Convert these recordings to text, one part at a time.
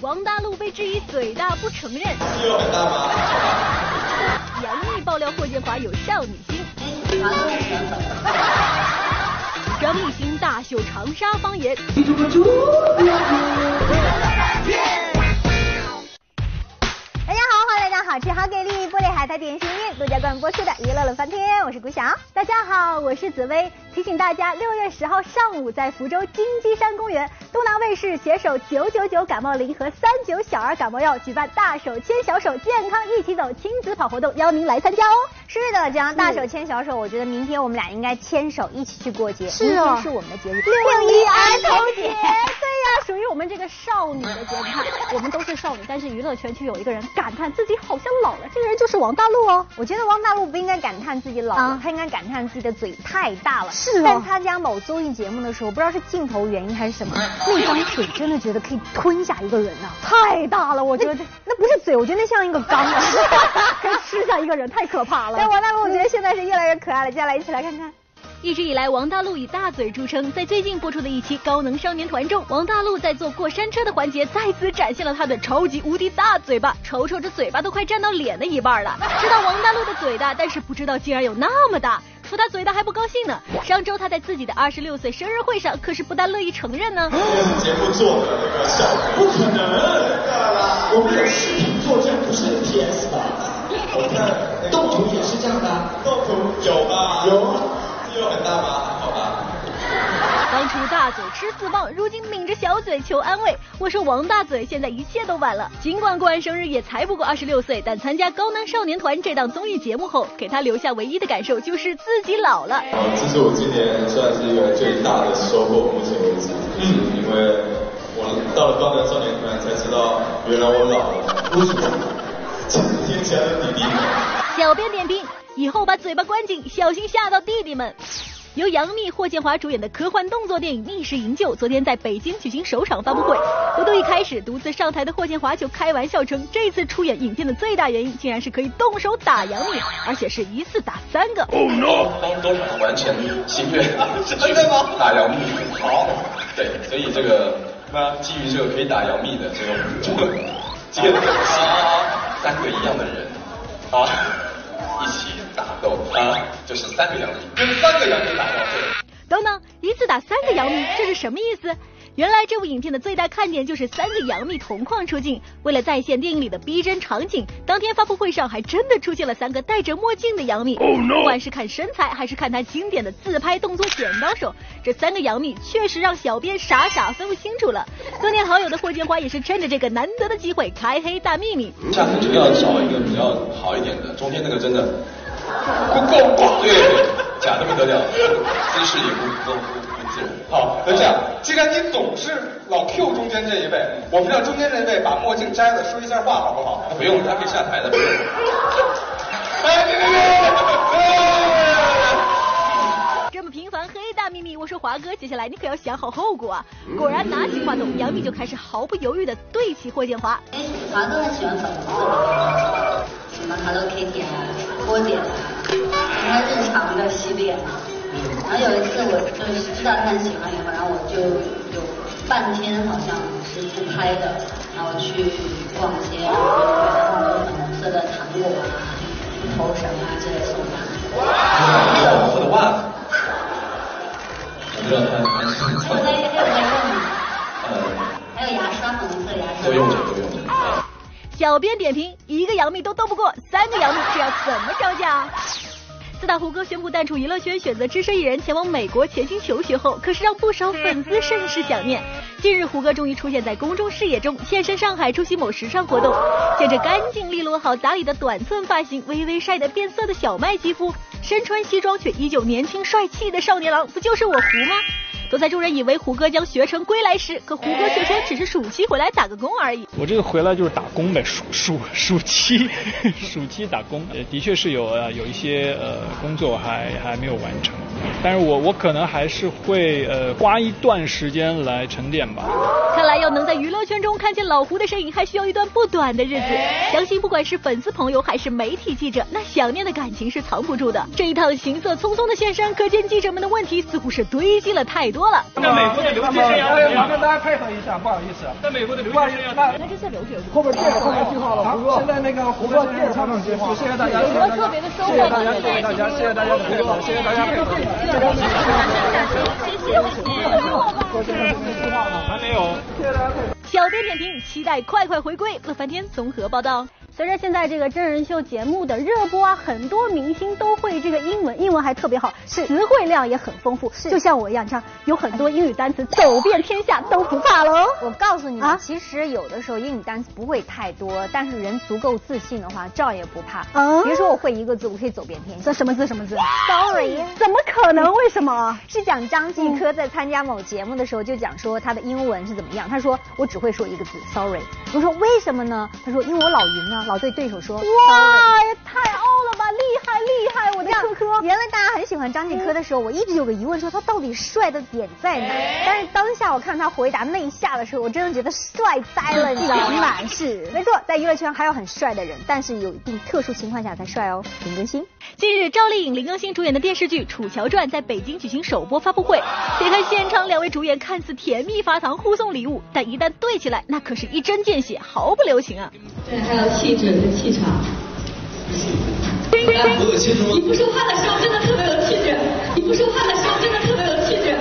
王大陆被质疑嘴大不承认。肌肉很大吗？杨幂爆料霍建华有少女心。张艺兴大秀长沙方言。好吃好给力！玻璃海苔点心面独家冠名播出的娱乐乐翻天，我是古晓。大家好，我是紫薇。提醒大家，六月十号上午在福州金鸡山公园，东南卫视携手九九九感冒灵和三九小儿感冒药举办“大手牵小手，健康一起走”亲子跑活动，邀您来参加哦。是的，这样大手牵小手，我觉得明天我们俩应该牵手一起去过节。是哦，是我们的节日，六一儿童节。属于我们这个少女的节。你看，我们都是少女，但是娱乐圈却有一个人感叹自己好。像老了，这个人就是王大陆哦。我觉得王大陆不应该感叹自己老了，他应该感叹自己的嘴太大了。是在参加某综艺节目的时候，不知道是镜头原因还是什么，那张嘴真的觉得可以吞下一个人呐，太大了。我觉得这那不是嘴，我觉得那像一个缸啊，可以吃下一个人，太可怕了。但王大陆我觉得现在是越来越可爱了，接下来一起来看看。一直以来，王大陆以大嘴著称。在最近播出的一期《高能少年团》中，王大陆在坐过山车的环节再次展现了他的超级无敌大嘴巴，瞅瞅这嘴巴都快占到脸的一半了。知道王大陆的嘴大，但是不知道竟然有那么大。说他嘴大还不高兴呢。上周他在自己的二十六岁生日会上，可是不但乐意承认呢。节目做的那个效果不可能，我们有视频作证，不是 PS 吧？我看动图也是这样的，动图有吧？有。肌肉很大吗？好吧。当初大嘴吃四棒，如今抿着小嘴求安慰。我说王大嘴，现在一切都晚了。尽管过完生日也才不过二十六岁，但参加《高能少年团》这档综艺节目后，给他留下唯一的感受就是自己老了。啊，这是我今年算是一个最大的收获，目前为止。嗯，因为我到了《高能少年团》才知道，原来我老了。为什么？小编点评。以后把嘴巴关紧，小心吓到弟弟们。由杨幂、霍建华主演的科幻动作电影《逆时营救》昨天在北京举行首场发布会。活动一开始，独自上台的霍建华就开玩笑称，这次出演影片的最大原因，竟然是可以动手打杨幂，而且是一次打三个。Oh no！当多少完全心愿，真的吗？打杨幂，好。对，所以这个那基于这个可以打杨幂的这个这个三个一样的人啊，一起。打斗啊，就是三个姚明，跟三个姚明打斗。等等，一次打三个姚明，这是什么意思？原来这部影片的最大看点就是三个杨幂同框出镜。为了再现电影里的逼真场景，当天发布会上还真的出现了三个戴着墨镜的杨幂。不管是看身材，还是看她经典的自拍动作剪刀手，这三个杨幂确实让小编傻傻分不清楚了。多年好友的霍建华也是趁着这个难得的机会开黑大秘密。下次就要找一个比较好一点的，中间那个真的。不够，对，假的不得了，姿势也不不不自然。好，那这样，既然你总是老 Q 中间这一位，我们让中间这位把墨镜摘了，说一下话，好不好？不用，他可以下台的。哎，别别别！这么频繁黑大秘密，我说华哥，接下来你可要想好后果啊！果然拿起话筒，杨幂就开始毫不犹豫的对起霍建华。哎华哥很喜欢粉丝。什么 Hello Kitty 啊，波点啊，他日常的系列嘛。然后有一次我就是知道他很喜欢以后，然后我就有半天好像是自拍的，然后去逛街，然后买很多粉红色的糖果啊、头绳啊之类送他。哇，粉红色的袜子。我知道他他是很穿。我在还有？呃，还有牙刷，粉红色牙刷。都用着，都用着。小编点评：一个杨幂都斗不过，三个杨幂这要怎么招架？自打胡歌宣布淡出娱乐圈，选择只身一人前往美国潜心求学后，可是让不少粉丝甚是想念。近日，胡歌终于出现在公众视野中，现身上海出席某时尚活动。见着干净利落、好打理的短寸发型，微微晒得变色的小麦肌肤，身穿西装却依旧年轻帅气的少年郎，不就是我胡吗？都在众人以为胡歌将学成归来时，可胡歌却说只是暑期回来打个工而已。我这个回来就是打工呗，暑暑暑期 暑期打工，呃，的确是有呃有一些呃工作还还没有完成，但是我我可能还是会呃花一段时间来沉淀吧。看来要能在娱乐圈中看见老胡的身影，还需要一段不短的日子。相信不管是粉丝朋友还是媒体记者，那想念的感情是藏不住的。这一趟行色匆匆的现身，可见记者们的问题似乎是堆积了太多了。在美国的留学生涯，麻烦大家配合一下，不好意思。在美国的留学生要，那这次留学后边介绍完计划了，胡哥。现在那个胡歌介绍上计划，谢谢大家，谢谢大家，谢谢大家，谢谢大家，谢谢大家的配合，谢谢大家配合。谢谢，谢谢，谢谢。还没有，谢谢大家配合。小编点评：期待快快回归。乐翻天综合报道。随着现在这个真人秀节目的热播啊，很多明星都会这个英文，英文还特别好，是词汇量也很丰富，就像我一样，这样有很多英语单词 走遍天下都不怕喽。我告诉你们，啊其实有的时候英语单词不会太多，但是人足够自信的话，照也不怕。嗯比如说我会一个字，我可以走遍天下。这什么字什么字 Sorry 怎么可能？为什么？是讲张继科在参加某节目的时候就讲说他的英文是怎么样，他说我只会说一个字 sorry。我说为什么呢？他说因为我老晕啊，老对对手说。哇，也太傲了吧！厉害厉害，我的科科。原来大家很喜欢张继科的时候，我一直有个疑问，说他到底帅的点在哪？但是当下我看他回答那一下的时候，我真的觉得帅呆了，你知道吗？满是没错，在娱乐圈还有很帅的人，但是有一定特殊情况下才帅哦。林更新，近日，赵丽颖、林更新主演的电视剧《楚乔传》在北京举行首播发布会。别看现场两位主演看似甜蜜发糖，互送礼物，但一旦对起来，那可是一针见血，毫不留情啊！对，还有气质和气场。你不说话的时候真的特别有气质，你不说话的时候真的特别有气质。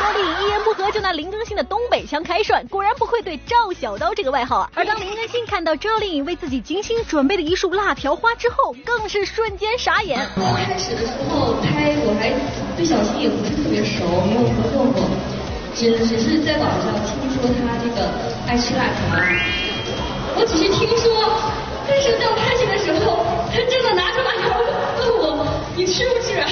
赵丽颖一言不合就拿林更新的东北腔开涮，果然不愧对赵小刀这个外号啊。而当林更新看到赵丽颖为自己精心准备的一束辣条花之后，更是瞬间傻眼。刚开始的时候拍我还对小新也不是特别熟，没有合作过，只只是在网上听说他这个爱吃辣条，我只是听说，但是到拍戏的时候，他真的拿出辣条问我你吃不吃？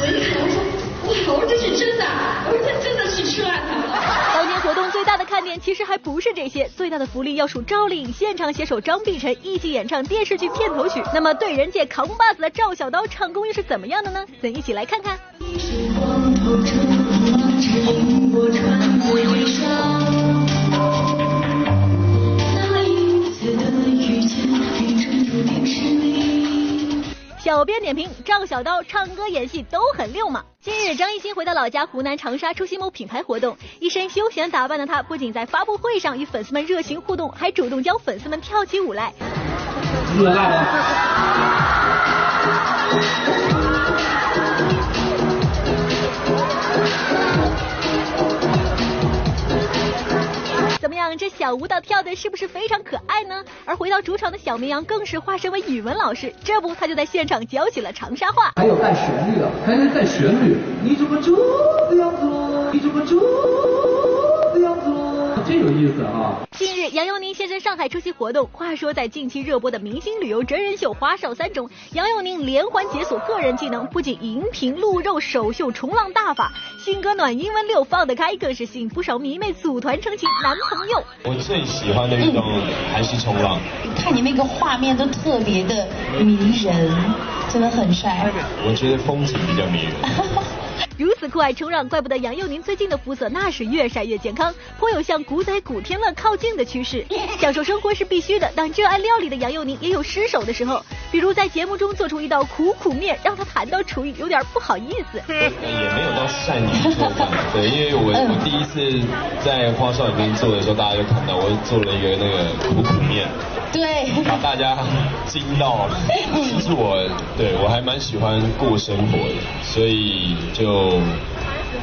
我一看我说哇，我说这是真的，我说他真的是吃辣条。当天活动最大的看点其实还不是这些，最大的福利要数赵丽颖现场携手张碧晨一起演唱电视剧片头曲。那么对人界扛把子的赵小刀唱功又是怎么样的呢？咱一起来看看。光头成指引我穿小编点评：赵小刀唱歌演戏都很溜嘛。近日，张艺兴回到老家湖南长沙出席某品牌活动，一身休闲打扮的他，不仅在发布会上与粉丝们热情互动，还主动教粉丝们跳起舞来。小舞蹈跳的是不是非常可爱呢？而回到主场的小绵羊更是化身为语文老师，这不他就在现场教起了长沙话。还有带旋律的，还能带旋律。你怎么这个样子？你怎么这？有意思啊！近日，杨佑宁现身上海出席活动。话说，在近期热播的明星旅游真人秀《花少三》中，杨佑宁连环解锁个人技能，不仅荧屏露肉首秀冲浪大法，性格暖、英文溜放得开，更是吸引不少迷妹组团称其男朋友。我最喜欢的运动还是冲浪，看你那个画面都特别的迷人，真的很帅。我觉得风景比较迷人。如此酷爱冲浪，怪不得杨佑宁最近的肤色那是越晒越健康，颇有向古仔古天乐靠近的趋势。享受生活是必须的，但热爱料理的杨佑宁也有失手的时候，比如在节目中做出一道苦苦面，让他谈到厨艺有点不好意思。也没有到善于做饭，对，因为我我第一次在花少里面做的时候，大家就看到我做了一个那个苦苦面，对，把大家惊到了。其实我对我还蛮喜欢过生活的，所以就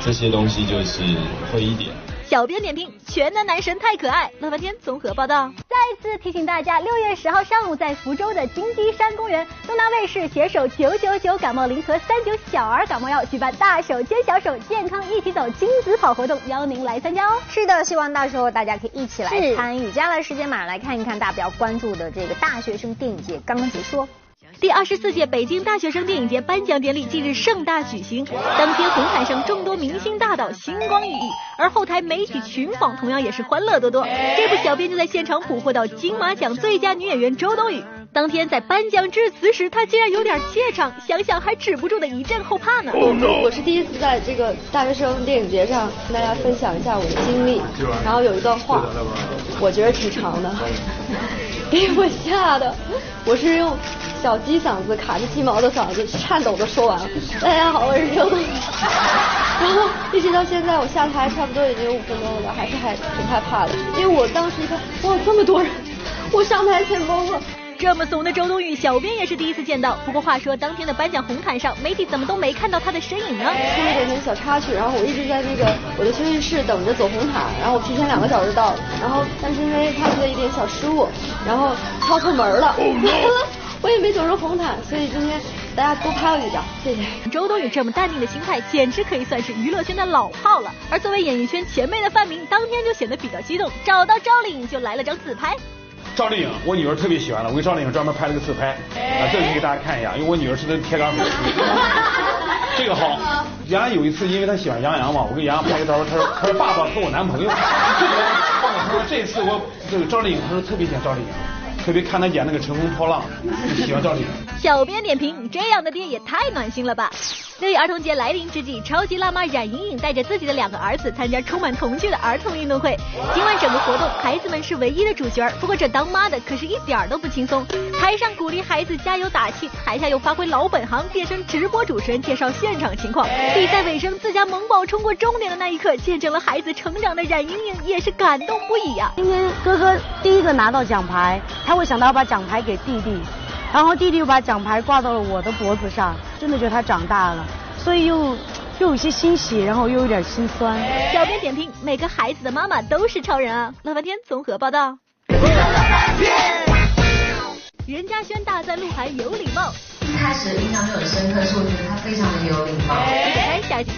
这些东西就是会一点。小编点评：全能男神太可爱。乐翻天综合报道。再次提醒大家，六月十号上午在福州的金鸡山公园，东南卫视携手九九九感冒灵和三九小儿感冒药举办大手牵小手健康一起走亲子跑活动，邀您来参加哦。是的，希望到时候大家可以一起来参与。接下来时间马上来看一看大家比较关注的这个大学生电影节刚刚结束哦。第二十四届北京大学生电影节颁奖典礼近日盛大举行，当天红毯上众多明星大导星光熠熠，而后台媒体群访同样也是欢乐多多。这部小编就在现场捕获到金马奖最佳女演员周冬雨。当天在颁奖致辞时，她竟然有点怯场，想想还止不住的一阵后怕呢。我是第一次在这个大学生电影节上跟大家分享一下我的经历，然后有一段话，我觉得挺长的，给我吓的，我是用小鸡嗓子卡着鸡毛的嗓子颤抖的说完了。大家好，我是周冬雨。然后一直到现在，我下台差不多已经有五分钟了，还是还挺害怕的，因为我当时一看，哇，这么多人，我上台前包括。这么怂的周冬雨，小编也是第一次见到。不过话说，当天的颁奖红毯上，媒体怎么都没看到她的身影呢？出了点点小插曲，然后我一直在那个我的休息室等着走红毯，然后我提前两个小时到了，然后但是因为他们的一点小失误，然后敲错门了，我也没走上红毯，所以今天大家多拍我一张，谢谢。周冬雨这么淡定的心态，简直可以算是娱乐圈的老炮了。而作为演艺圈前辈的范明，当天就显得比较激动，找到赵丽颖就来了张自拍。赵丽颖，我女儿特别喜欢的，我给赵丽颖专门拍了个自拍，啊，这个给大家看一下，因为我女儿是那铁杆粉丝。这个好，原来有一次，因为她喜欢杨洋嘛，我给杨洋拍个照，她说，他说爸爸和我男朋友，她说 这次我这个赵丽颖，她说特别喜欢赵丽颖。特别看他演那个《乘风破浪》，喜欢赵丽颖。小编点评：这样的爹也太暖心了吧！六一儿童节来临之际，超级辣妈冉莹莹带着自己的两个儿子参加充满童趣的儿童运动会。今晚整个活动，孩子们是唯一的主角。不过这当妈的可是一点儿都不轻松。台上鼓励孩子加油打气，台下又发挥老本行，变身直播主持人介绍现场情况。比赛尾声，自家萌宝冲过终点的那一刻，见证了孩子成长的冉莹莹也是感动不已啊！今天哥哥第一个拿到奖牌，他。会想到把奖牌给弟弟，然后弟弟又把奖牌挂到了我的脖子上，真的觉得他长大了，所以又又有些欣喜，然后又有点心酸。小编点评：每个孩子的妈妈都是超人啊！乐翻天综合报道。任嘉轩大赞鹿晗有礼貌，一开始印象就很深刻，是我觉得他非常的有礼貌。来下集。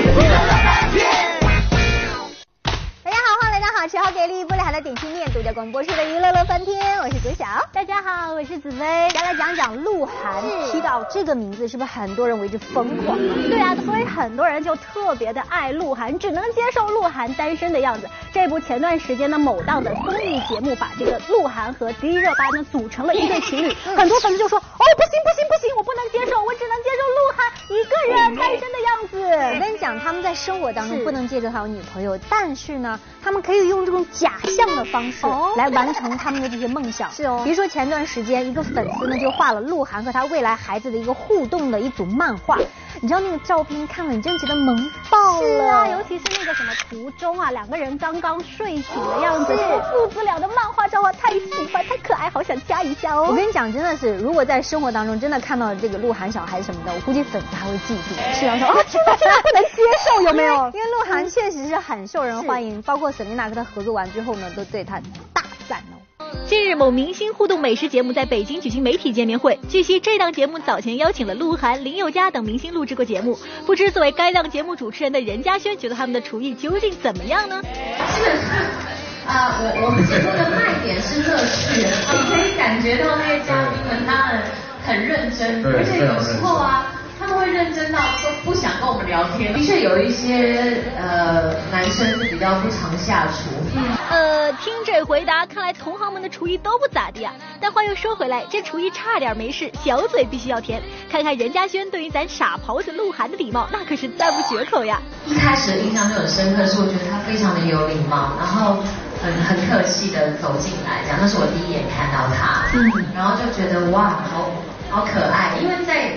好，吃好给力，不里海的点心面，独家广播室的娱乐乐翻天，我是左晓。大家好，我是紫薇。先来讲讲鹿晗，提到这个名字，是不是很多人为之疯狂？对啊，所以很多人就特别的爱鹿晗，只能接受鹿晗单身的样子。这部前段时间的某档的综艺节目，把这个鹿晗和迪丽热巴呢组成了一对情侣，很多粉丝就说，哦，不行不行不行，我跟你讲，他们在生活当中不能介绍他有女朋友，但是呢，他们可以。用这种假象的方式来完成他们的这些梦想。是哦，比如说前段时间，一个粉丝呢就画了鹿晗和他未来孩子的一个互动的一组漫画。你知道那个照片看了，你真觉得萌爆了。是啊，尤其是那个什么途中啊，两个人刚刚睡醒的样子，父子俩的漫画照啊，太喜欢，太可爱，好想加一下哦。我跟你讲，真的是，如果在生活当中真的看到这个鹿晗小孩什么的，我估计粉丝还会嫉妒。是啊，说啊，真的不能接受，有没有？因为鹿晗确实是很受人欢迎，包括 Selina 跟他合作完之后呢，都对他大赞哦。近日，某明星互动美食节目在北京举行媒体见面会。据悉，这档节目早前邀请了鹿晗、林宥嘉等明星录制过节目。不知作为该档节目主持人的任嘉轩，觉得他们的厨艺究竟怎么样呢？基本上，啊，我我们节目的卖点是乐趣，你可以感觉到那些嘉宾们他们很认真，而且有时候啊。他会认真到都不想跟我们聊天。的确有一些呃男生是比较不常下厨。呃，听这回答，看来同行们的厨艺都不咋地啊。但话又说回来，这厨艺差点没事，小嘴必须要甜。看看任嘉轩对于咱傻狍子鹿晗的礼貌，那可是赞不绝口呀。一开始印象就很深刻，是我觉得他非常的有礼貌，然后很很客气的走进来，讲那是我第一眼看到他，嗯，然后就觉得哇，好好可爱，因为在。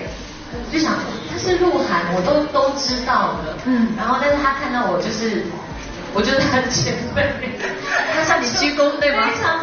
就想他是鹿晗，我都都知道的，嗯，然后但是他看到我就是，我就是他的前辈，他向你鞠躬对吗？非常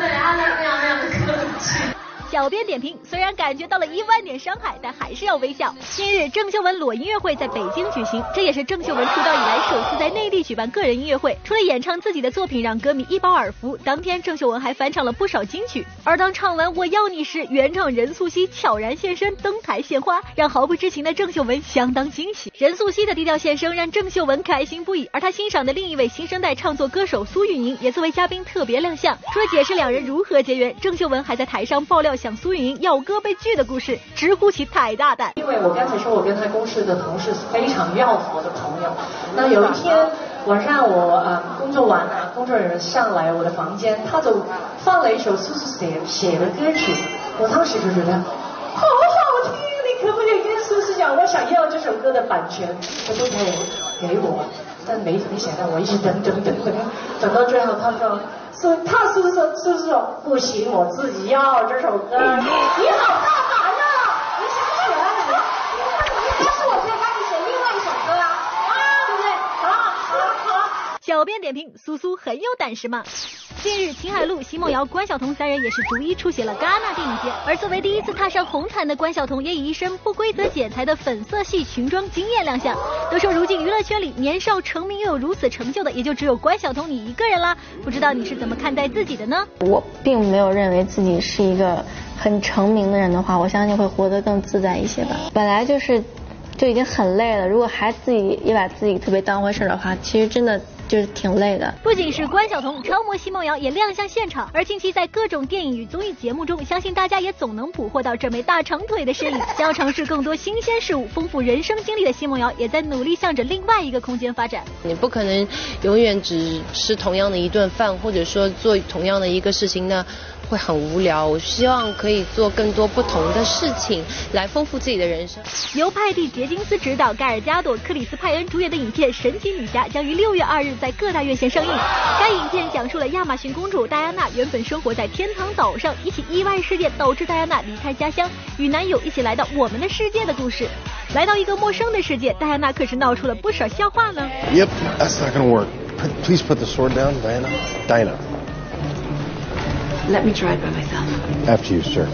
小编点评：虽然感觉到了一万点伤害，但还是要微笑。近日，郑秀文裸音乐会在北京举行，这也是郑秀文出道以来首次在内地举办个人音乐会。除了演唱自己的作品让歌迷一饱耳福，当天郑秀文还翻唱了不少金曲。而当唱完《我要你》时，原唱任素汐悄然现身登台献花，让毫不知情的郑秀文相当惊喜。任素汐的低调现身让郑秀文开心不已，而她欣赏的另一位新生代唱作歌手苏运莹也作为嘉宾特别亮相。除了解释两人如何结缘，郑秀文还在台上爆料。向苏运莹要歌被拒的故事，直呼其太大胆。因为我刚才说我跟他公司的同事是非常要好的朋友，那有一天晚上我呃工作完了，工作人员上来我的房间，他就放了一首苏苏写写的歌曲，我当时就觉得好好听，你可不可以跟苏苏讲，我想要这首歌的版权，可不可以给我？但没没想到，我一直等等等等，等到最后他说苏他苏苏苏苏说不行，我自己要这首歌，你好大胆啊！你想起来了没？要是我可以帮你写另外一首歌啊，对不对？好好好。小编点评：苏苏很有胆识嘛。近日，秦海璐、奚梦瑶、关晓彤三人也是逐一出席了戛纳电影节。而作为第一次踏上红毯的关晓彤，也以一身不规则剪裁的粉色系裙装惊艳亮相。都说如今娱乐圈里年少成名又有如此成就的，也就只有关晓彤你一个人啦。不知道你是怎么看待自己的呢？我并没有认为自己是一个很成名的人的话，我相信会活得更自在一些吧。本来就是就已经很累了，如果还自己也把自己特别当回事的话，其实真的。就是挺累的。不仅是关晓彤，超模奚梦瑶也亮相现场。而近期在各种电影与综艺节目中，相信大家也总能捕获到这枚大长腿的身影。想要尝试更多新鲜事物、丰富人生经历的奚梦瑶，也在努力向着另外一个空间发展。你不可能永远只吃同样的一顿饭，或者说做同样的一个事情呢？会很无聊，我希望可以做更多不同的事情，来丰富自己的人生。由派蒂·杰金斯执导、盖尔加朵、克里斯·派恩主演的影片《神奇女侠》将于六月二日在各大院线上映。该影片讲述了亚马逊公主戴安娜原本生活在天堂岛上，一起意外事件导致戴安娜离开家乡，与男友一起来到我们的世界的故事。来到一个陌生的世界，戴安娜可是闹出了不少笑话呢。Yep, that's not gonna work. Please put the sword down, Diana. Diana. Let me try it by myself. After you, sir.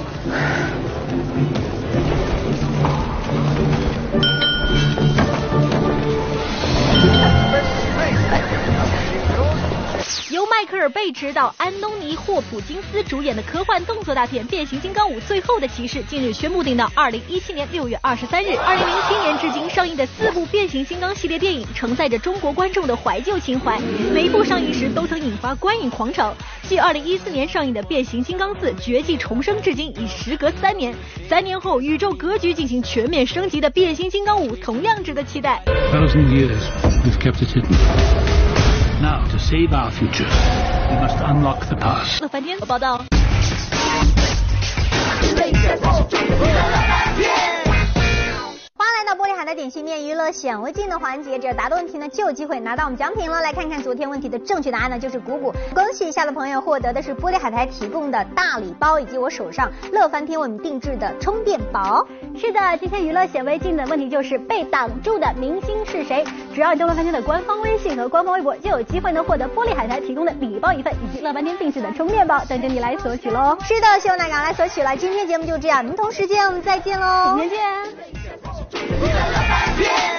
由迈克尔·贝执导、安东尼·霍普金斯主演的科幻动作大片《变形金刚五：最后的骑士》近日宣布定档二零一七年六月二十三日。二零零七年至今上映的四部变形金刚系列电影，承载着中国观众的怀旧情怀，每一部上映时都曾引发观影狂潮。继二零一四年上映的《变形金刚四：绝迹重生》至今已时隔三年，三年后宇宙格局进行全面升级的《变形金刚五》同样值得期待。Now, to save our future, we must unlock the past. 乐翻天报道。 到玻璃海的点心面娱乐显微镜的环节，只要答对问题呢，就有机会拿到我们奖品了。来看看昨天问题的正确答案呢，就是鼓鼓。恭喜一下的朋友获得的是玻璃海苔提供的大礼包，以及我手上乐翻天为你定制的充电宝。是的，今天娱乐显微镜的问题就是被挡住的明星是谁？只要你登录翻天的官方微信和官方微博，就有机会呢获得玻璃海苔提供的礼包一份，以及乐翻天定制的充电宝，等着你来索取喽。是的，希望大家来索取了。今天节目就这样，明同时间我们再见喽，明天见。你的热干